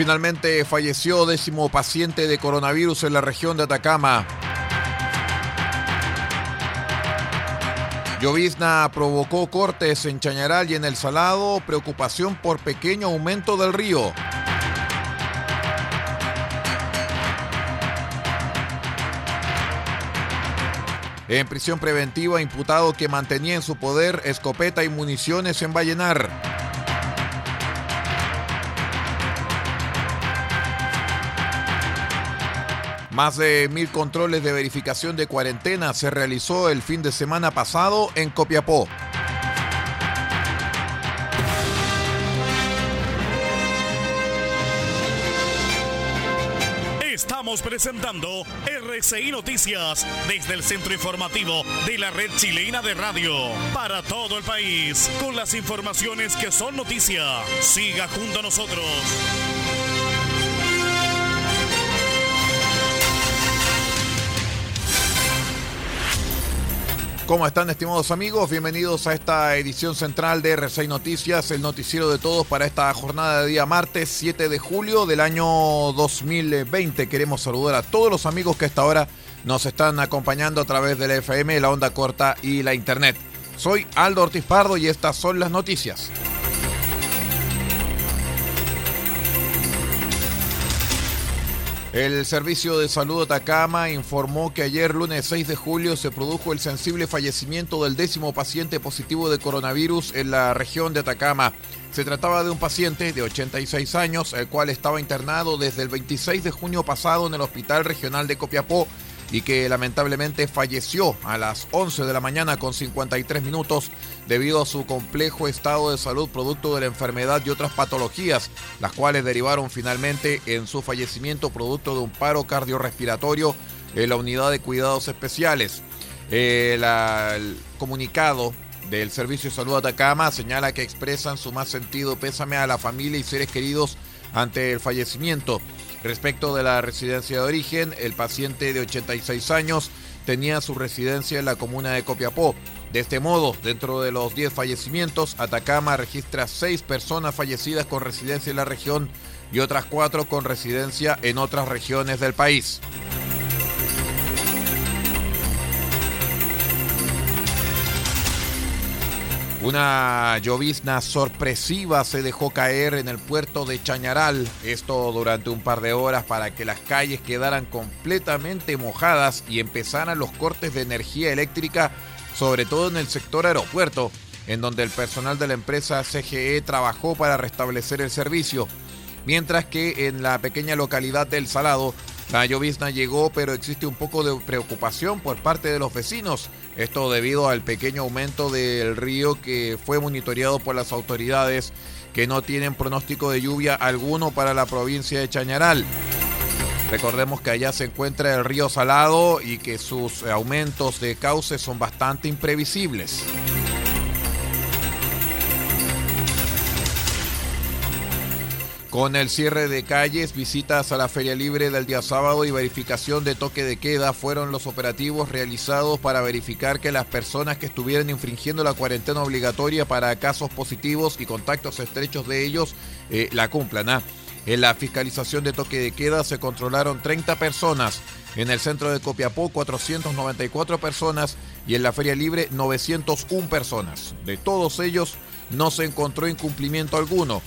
Finalmente falleció décimo paciente de coronavirus en la región de Atacama. Llovizna provocó cortes en Chañaral y en El Salado, preocupación por pequeño aumento del río. En prisión preventiva, imputado que mantenía en su poder escopeta y municiones en Vallenar. Más de mil controles de verificación de cuarentena se realizó el fin de semana pasado en Copiapó. Estamos presentando RCI Noticias desde el centro informativo de la red chilena de radio para todo el país con las informaciones que son noticia. Siga junto a nosotros. ¿Cómo están estimados amigos? Bienvenidos a esta edición central de R6 Noticias, el noticiero de todos para esta jornada de día martes 7 de julio del año 2020. Queremos saludar a todos los amigos que hasta ahora nos están acompañando a través de la FM, la onda corta y la internet. Soy Aldo Ortiz Pardo y estas son las noticias. El Servicio de Salud Atacama informó que ayer, lunes 6 de julio, se produjo el sensible fallecimiento del décimo paciente positivo de coronavirus en la región de Atacama. Se trataba de un paciente de 86 años, el cual estaba internado desde el 26 de junio pasado en el Hospital Regional de Copiapó y que lamentablemente falleció a las 11 de la mañana con 53 minutos debido a su complejo estado de salud producto de la enfermedad y otras patologías, las cuales derivaron finalmente en su fallecimiento producto de un paro cardiorrespiratorio en la unidad de cuidados especiales. El, el comunicado del Servicio de Salud Atacama señala que expresan su más sentido pésame a la familia y seres queridos ante el fallecimiento. Respecto de la residencia de origen, el paciente de 86 años tenía su residencia en la comuna de Copiapó. De este modo, dentro de los 10 fallecimientos, Atacama registra 6 personas fallecidas con residencia en la región y otras 4 con residencia en otras regiones del país. Una llovizna sorpresiva se dejó caer en el puerto de Chañaral, esto durante un par de horas para que las calles quedaran completamente mojadas y empezaran los cortes de energía eléctrica, sobre todo en el sector aeropuerto, en donde el personal de la empresa CGE trabajó para restablecer el servicio, mientras que en la pequeña localidad del Salado, la llovizna llegó, pero existe un poco de preocupación por parte de los vecinos. Esto debido al pequeño aumento del río que fue monitoreado por las autoridades que no tienen pronóstico de lluvia alguno para la provincia de Chañaral. Recordemos que allá se encuentra el río Salado y que sus aumentos de cauce son bastante imprevisibles. Con el cierre de calles, visitas a la Feria Libre del día sábado y verificación de toque de queda fueron los operativos realizados para verificar que las personas que estuvieran infringiendo la cuarentena obligatoria para casos positivos y contactos estrechos de ellos eh, la cumplan. ¿ah? En la fiscalización de toque de queda se controlaron 30 personas, en el centro de Copiapó 494 personas y en la Feria Libre 901 personas. De todos ellos no se encontró incumplimiento alguno.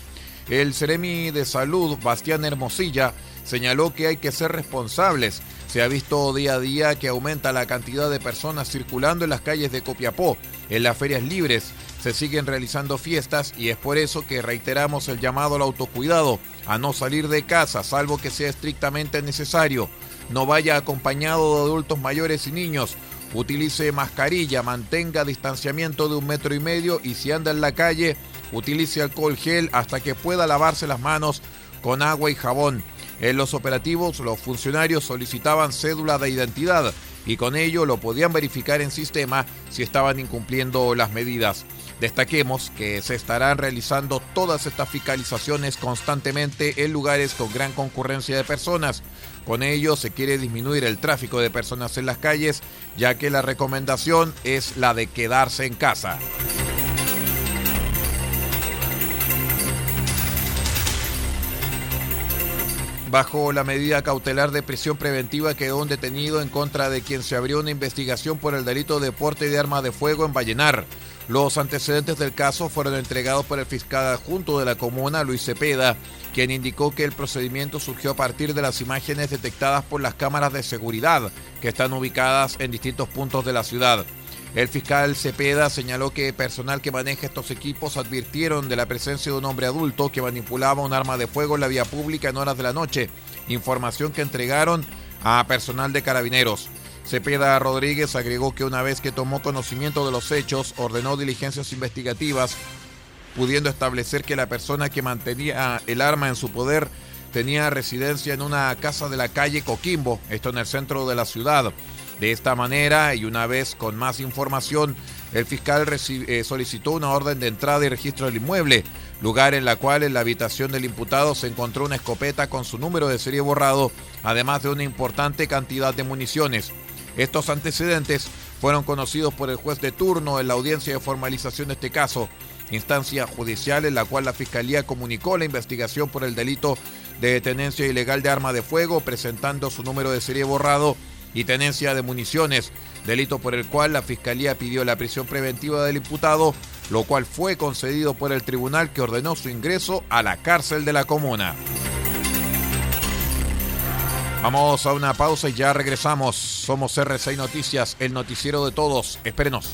El Ceremi de Salud, Bastián Hermosilla, señaló que hay que ser responsables. Se ha visto día a día que aumenta la cantidad de personas circulando en las calles de Copiapó, en las ferias libres. Se siguen realizando fiestas y es por eso que reiteramos el llamado al autocuidado, a no salir de casa, salvo que sea estrictamente necesario. No vaya acompañado de adultos mayores y niños. Utilice mascarilla, mantenga distanciamiento de un metro y medio y si anda en la calle, utilice alcohol gel hasta que pueda lavarse las manos con agua y jabón. En los operativos, los funcionarios solicitaban cédula de identidad y con ello lo podían verificar en sistema si estaban incumpliendo las medidas. Destaquemos que se estarán realizando todas estas fiscalizaciones constantemente en lugares con gran concurrencia de personas. Con ello se quiere disminuir el tráfico de personas en las calles, ya que la recomendación es la de quedarse en casa. Bajo la medida cautelar de prisión preventiva quedó un detenido en contra de quien se abrió una investigación por el delito de porte de arma de fuego en Vallenar. Los antecedentes del caso fueron entregados por el fiscal adjunto de la comuna, Luis Cepeda, quien indicó que el procedimiento surgió a partir de las imágenes detectadas por las cámaras de seguridad que están ubicadas en distintos puntos de la ciudad. El fiscal Cepeda señaló que personal que maneja estos equipos advirtieron de la presencia de un hombre adulto que manipulaba un arma de fuego en la vía pública en horas de la noche, información que entregaron a personal de carabineros. Cepeda Rodríguez agregó que una vez que tomó conocimiento de los hechos, ordenó diligencias investigativas, pudiendo establecer que la persona que mantenía el arma en su poder tenía residencia en una casa de la calle Coquimbo, esto en el centro de la ciudad. De esta manera, y una vez con más información, el fiscal eh, solicitó una orden de entrada y registro del inmueble, lugar en la cual en la habitación del imputado se encontró una escopeta con su número de serie borrado, además de una importante cantidad de municiones. Estos antecedentes fueron conocidos por el juez de turno en la audiencia de formalización de este caso, instancia judicial en la cual la Fiscalía comunicó la investigación por el delito de tenencia ilegal de arma de fuego, presentando su número de serie borrado y tenencia de municiones, delito por el cual la Fiscalía pidió la prisión preventiva del imputado, lo cual fue concedido por el tribunal que ordenó su ingreso a la cárcel de la comuna. Vamos a una pausa y ya regresamos. Somos R6 Noticias, el noticiero de todos. Espérenos.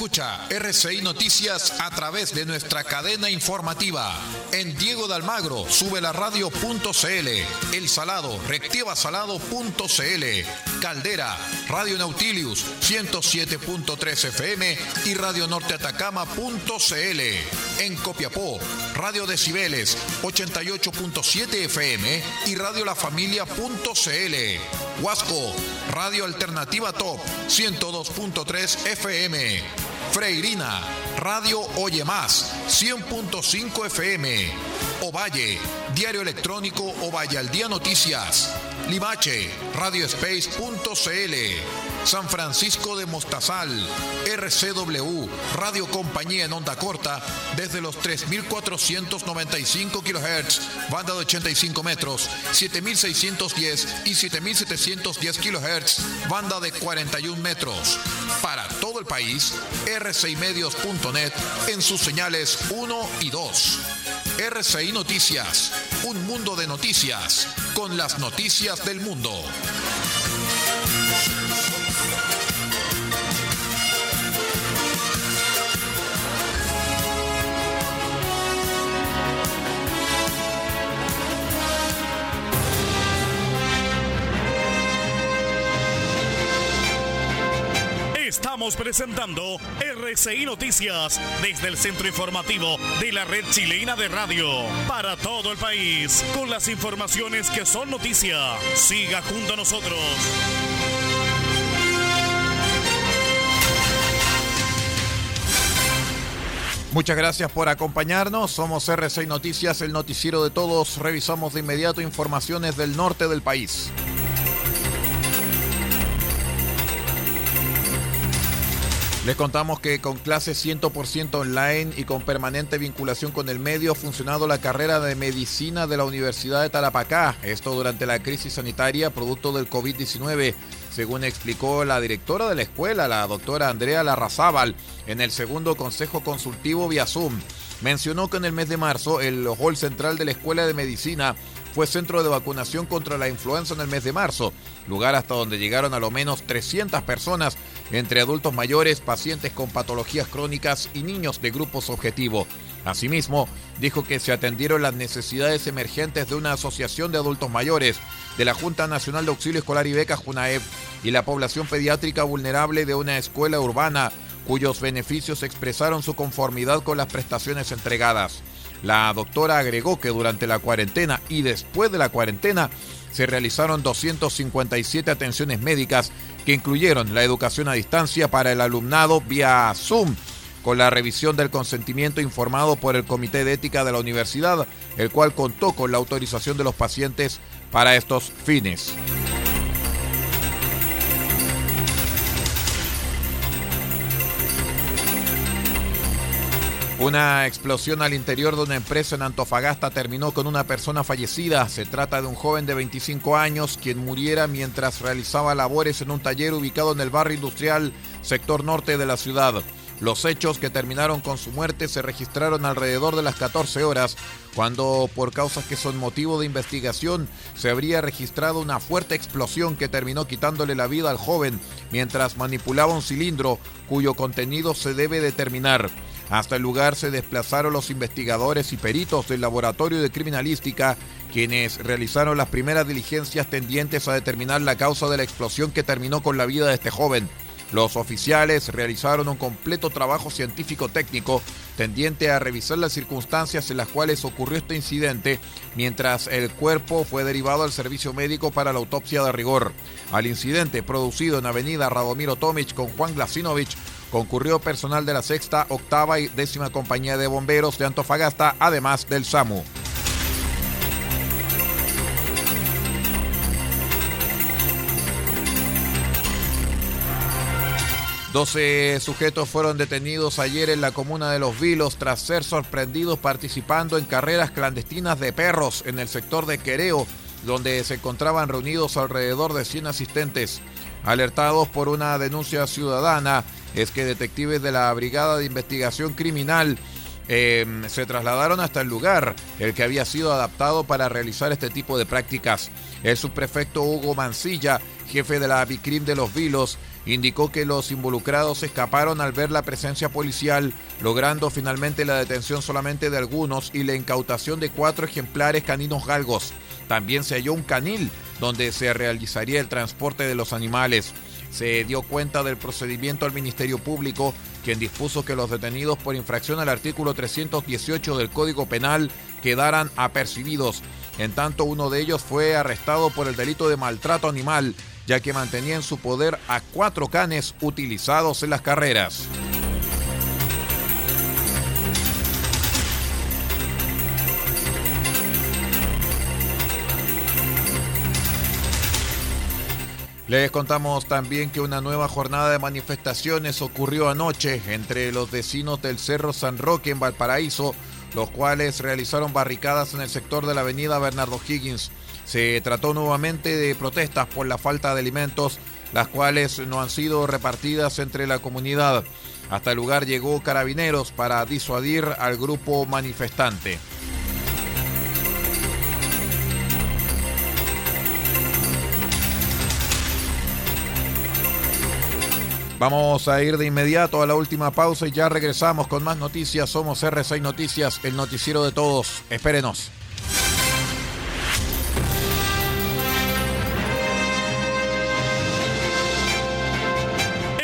Escucha RCI Noticias a través de nuestra cadena informativa. En Diego de Almagro, sube la radio.cl. El Salado, reactivasalado.cl. Caldera, Radio Nautilius 107.3 FM y Radio Norte Atacama.cl. En Copiapó, Radio Decibeles 88.7 FM y Radio La Familia.cl. Huasco, Radio Alternativa Top 102.3 FM. Freirina, Radio Oye Más, 100.5 FM. Ovalle, Diario Electrónico Ovalle al Día Noticias. Limache, radiospace.cl, San Francisco de Mostazal, RCW, Radio Compañía en onda corta, desde los 3.495 kHz, banda de 85 metros, 7.610 y 7.710 kHz, banda de 41 metros. Para todo el país, rcimedios.net en sus señales 1 y 2. RCI Noticias, un mundo de noticias, con las noticias del mundo. Estamos presentando RCI Noticias desde el centro informativo de la red chilena de radio para todo el país con las informaciones que son noticia. Siga junto a nosotros. Muchas gracias por acompañarnos. Somos RCI Noticias, el noticiero de todos. Revisamos de inmediato informaciones del norte del país. Les contamos que con clases 100% online y con permanente vinculación con el medio ha funcionado la carrera de medicina de la Universidad de Tarapacá. Esto durante la crisis sanitaria producto del COVID-19, según explicó la directora de la escuela, la doctora Andrea Larrazábal, en el segundo consejo consultivo vía Zoom. Mencionó que en el mes de marzo el hall central de la Escuela de Medicina fue centro de vacunación contra la influenza en el mes de marzo, lugar hasta donde llegaron a lo menos 300 personas, entre adultos mayores, pacientes con patologías crónicas y niños de grupos objetivo. Asimismo, dijo que se atendieron las necesidades emergentes de una asociación de adultos mayores, de la Junta Nacional de Auxilio Escolar y Becas JUNAEP y la población pediátrica vulnerable de una escuela urbana, cuyos beneficios expresaron su conformidad con las prestaciones entregadas. La doctora agregó que durante la cuarentena y después de la cuarentena se realizaron 257 atenciones médicas que incluyeron la educación a distancia para el alumnado vía Zoom, con la revisión del consentimiento informado por el Comité de Ética de la Universidad, el cual contó con la autorización de los pacientes para estos fines. Una explosión al interior de una empresa en Antofagasta terminó con una persona fallecida. Se trata de un joven de 25 años quien muriera mientras realizaba labores en un taller ubicado en el barrio industrial sector norte de la ciudad. Los hechos que terminaron con su muerte se registraron alrededor de las 14 horas, cuando por causas que son motivo de investigación se habría registrado una fuerte explosión que terminó quitándole la vida al joven mientras manipulaba un cilindro cuyo contenido se debe determinar. Hasta el lugar se desplazaron los investigadores y peritos del Laboratorio de Criminalística, quienes realizaron las primeras diligencias tendientes a determinar la causa de la explosión que terminó con la vida de este joven. Los oficiales realizaron un completo trabajo científico-técnico tendiente a revisar las circunstancias en las cuales ocurrió este incidente, mientras el cuerpo fue derivado al servicio médico para la autopsia de rigor. Al incidente producido en Avenida Radomiro Tomic con Juan Glasinovich, concurrió personal de la sexta, octava y décima compañía de bomberos de Antofagasta, además del SAMU. Doce sujetos fueron detenidos ayer en la comuna de Los Vilos tras ser sorprendidos participando en carreras clandestinas de perros en el sector de Quereo, donde se encontraban reunidos alrededor de 100 asistentes. Alertados por una denuncia ciudadana, es que detectives de la Brigada de Investigación Criminal eh, se trasladaron hasta el lugar, el que había sido adaptado para realizar este tipo de prácticas. El subprefecto Hugo Mancilla, jefe de la Bicrim de los Vilos, indicó que los involucrados escaparon al ver la presencia policial, logrando finalmente la detención solamente de algunos y la incautación de cuatro ejemplares caninos galgos. También se halló un canil donde se realizaría el transporte de los animales se dio cuenta del procedimiento al Ministerio Público, quien dispuso que los detenidos por infracción al artículo 318 del Código Penal quedaran apercibidos. En tanto, uno de ellos fue arrestado por el delito de maltrato animal, ya que mantenía en su poder a cuatro canes utilizados en las carreras. Les contamos también que una nueva jornada de manifestaciones ocurrió anoche entre los vecinos del Cerro San Roque en Valparaíso, los cuales realizaron barricadas en el sector de la avenida Bernardo Higgins. Se trató nuevamente de protestas por la falta de alimentos, las cuales no han sido repartidas entre la comunidad. Hasta el lugar llegó carabineros para disuadir al grupo manifestante. Vamos a ir de inmediato a la última pausa y ya regresamos con más noticias. Somos R6 Noticias, el noticiero de todos. Espérenos.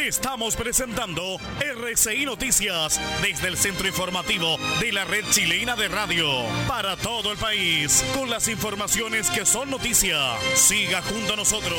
Estamos presentando RCI Noticias desde el centro informativo de la red chilena de radio para todo el país con las informaciones que son noticia. Siga junto a nosotros.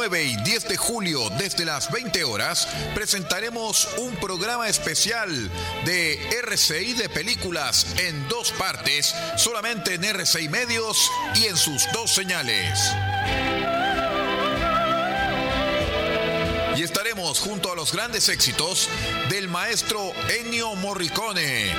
9 y 10 de julio, desde las 20 horas, presentaremos un programa especial de RCI de películas en dos partes, solamente en RCI Medios y en sus dos señales. Y estaremos junto a los grandes éxitos del maestro Ennio Morricone.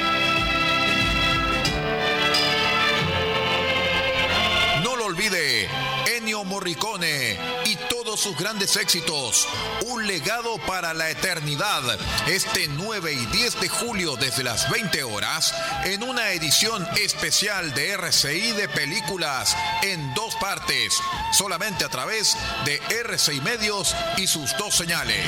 No lo olvide, Ennio Morricone y sus grandes éxitos. Un legado para la eternidad. Este 9 y 10 de julio desde las 20 horas en una edición especial de RCI de películas en dos partes. Solamente a través de RCI Medios y sus dos señales.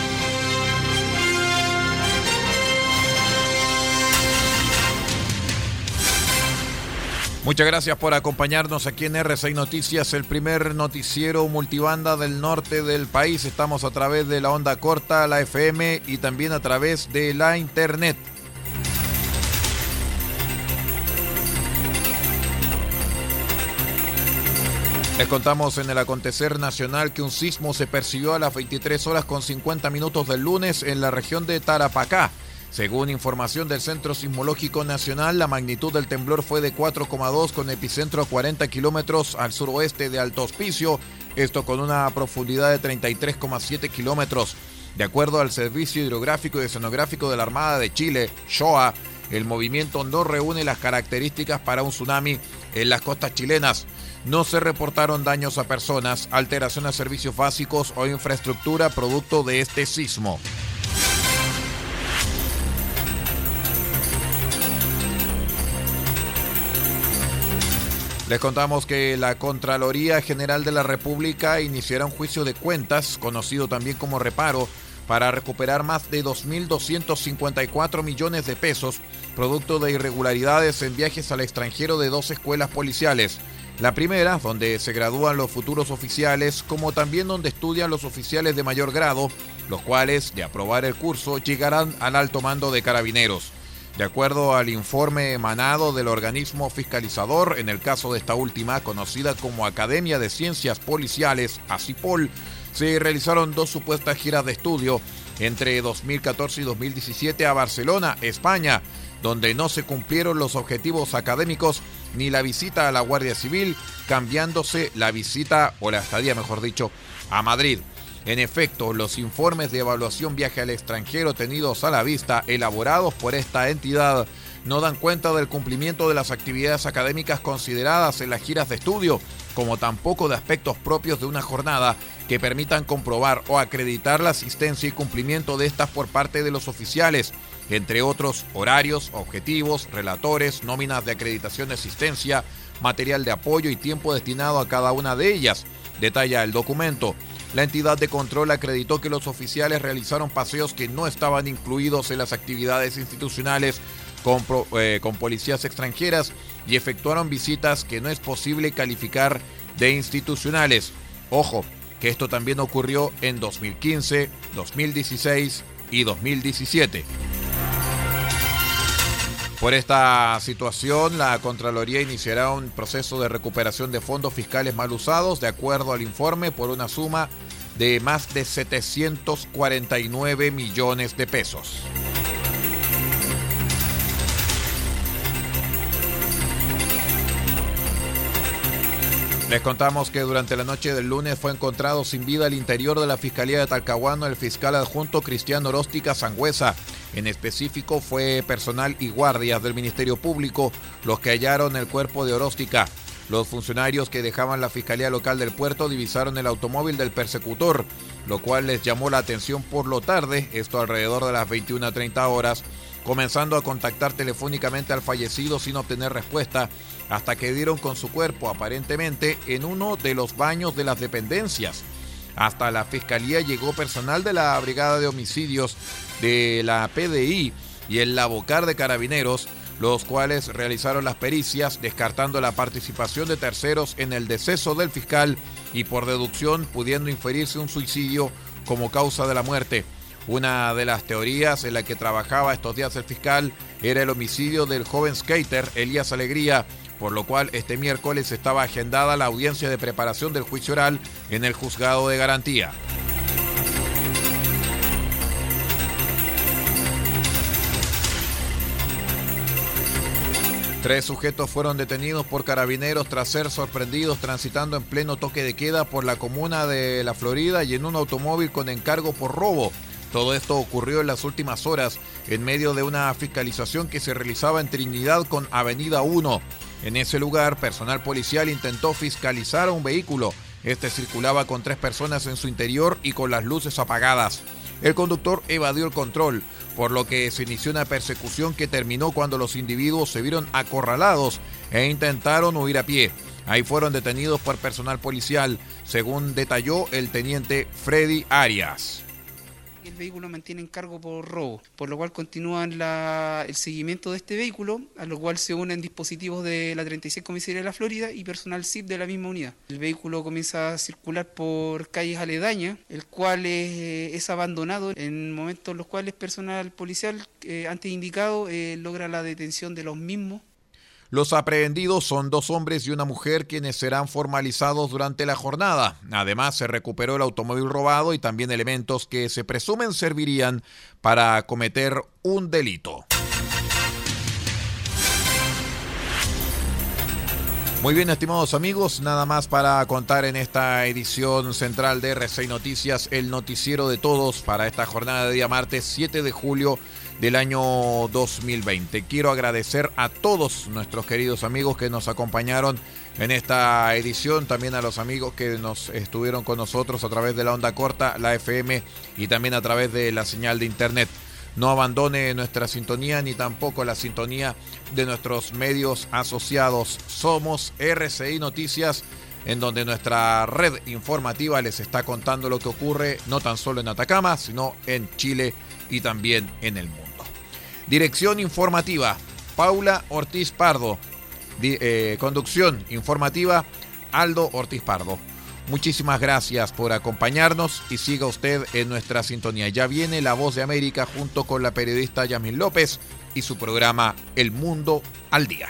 Muchas gracias por acompañarnos aquí en R6 Noticias, el primer noticiero multibanda del norte del país. Estamos a través de la onda corta, la FM y también a través de la internet. Les contamos en el acontecer nacional que un sismo se percibió a las 23 horas con 50 minutos del lunes en la región de Tarapacá. Según información del Centro Sismológico Nacional, la magnitud del temblor fue de 4,2 con epicentro a 40 kilómetros al suroeste de Alto Hospicio, esto con una profundidad de 33,7 kilómetros. De acuerdo al Servicio Hidrográfico y Oceanográfico de la Armada de Chile, SHOA, el movimiento no reúne las características para un tsunami en las costas chilenas. No se reportaron daños a personas, alteración a servicios básicos o infraestructura producto de este sismo. Les contamos que la Contraloría General de la República iniciará un juicio de cuentas, conocido también como reparo, para recuperar más de 2.254 millones de pesos, producto de irregularidades en viajes al extranjero de dos escuelas policiales. La primera, donde se gradúan los futuros oficiales, como también donde estudian los oficiales de mayor grado, los cuales, de aprobar el curso, llegarán al alto mando de carabineros. De acuerdo al informe emanado del organismo fiscalizador, en el caso de esta última, conocida como Academia de Ciencias Policiales, ACIPOL, se realizaron dos supuestas giras de estudio entre 2014 y 2017 a Barcelona, España, donde no se cumplieron los objetivos académicos ni la visita a la Guardia Civil, cambiándose la visita, o la estadía mejor dicho, a Madrid. En efecto, los informes de evaluación viaje al extranjero tenidos a la vista, elaborados por esta entidad, no dan cuenta del cumplimiento de las actividades académicas consideradas en las giras de estudio, como tampoco de aspectos propios de una jornada que permitan comprobar o acreditar la asistencia y cumplimiento de estas por parte de los oficiales, entre otros horarios, objetivos, relatores, nóminas de acreditación de asistencia, material de apoyo y tiempo destinado a cada una de ellas, detalla el documento. La entidad de control acreditó que los oficiales realizaron paseos que no estaban incluidos en las actividades institucionales con, eh, policías extranjeras y efectuaron visitas que no es posible calificar de institucionales. Ojo, que esto también ocurrió en 2015, 2016 y 2017. Por esta situación, la Contraloría iniciará un proceso de recuperación de fondos fiscales mal usados, de acuerdo al informe, por una suma de más de 749 millones de pesos. Les contamos que durante la noche del lunes fue encontrado sin vida al interior de la Fiscalía de Talcahuano el fiscal adjunto Cristiano Oróstica Sangüesa. En específico fue personal y guardias del Ministerio Público los que hallaron el cuerpo de Oróstica. Los funcionarios que dejaban la Fiscalía Local del puerto divisaron el automóvil del persecutor, lo cual les llamó la atención por lo tarde, esto alrededor de las 21.30 horas, comenzando a contactar telefónicamente al fallecido sin obtener respuesta, hasta que dieron con su cuerpo aparentemente en uno de los baños de las dependencias. Hasta la fiscalía llegó personal de la Brigada de Homicidios de la PDI y el Labocar de Carabineros, los cuales realizaron las pericias descartando la participación de terceros en el deceso del fiscal y por deducción pudiendo inferirse un suicidio como causa de la muerte. Una de las teorías en la que trabajaba estos días el fiscal era el homicidio del joven skater Elías Alegría, por lo cual este miércoles estaba agendada la audiencia de preparación del juicio oral en el juzgado de garantía. Tres sujetos fueron detenidos por carabineros tras ser sorprendidos transitando en pleno toque de queda por la comuna de La Florida y en un automóvil con encargo por robo. Todo esto ocurrió en las últimas horas en medio de una fiscalización que se realizaba en Trinidad con Avenida 1. En ese lugar, personal policial intentó fiscalizar a un vehículo. Este circulaba con tres personas en su interior y con las luces apagadas. El conductor evadió el control, por lo que se inició una persecución que terminó cuando los individuos se vieron acorralados e intentaron huir a pie. Ahí fueron detenidos por personal policial, según detalló el teniente Freddy Arias el vehículo mantiene encargo por robo, por lo cual continúan el seguimiento de este vehículo, a lo cual se unen dispositivos de la 36 Comisaría de la Florida y personal CIP de la misma unidad. El vehículo comienza a circular por calles aledañas, el cual es, abandonado en momentos en los cuales personal policial eh, antes indicado eh, logra la detención de los mismos los aprehendidos son dos hombres y una mujer quienes serán formalizados durante la jornada. Además, se recuperó el automóvil robado y también elementos que se presumen servirían para cometer un delito. Muy bien, estimados amigos, nada más para contar en esta edición central de R6 Noticias, el noticiero de todos para esta jornada de día martes 7 de julio del año 2020. Quiero agradecer a todos nuestros queridos amigos que nos acompañaron en esta edición, también a los amigos que nos estuvieron con nosotros a través de la onda corta, la FM y también a través de la señal de internet. No abandone nuestra sintonía ni tampoco la sintonía de nuestros medios asociados. Somos RCI Noticias en donde nuestra red informativa les está contando lo que ocurre no tan solo en Atacama, sino en Chile y también en el mundo. Dirección informativa, Paula Ortiz Pardo. Eh, conducción informativa, Aldo Ortiz Pardo. Muchísimas gracias por acompañarnos y siga usted en nuestra sintonía. Ya viene La Voz de América junto con la periodista Yamil López y su programa El Mundo al Día.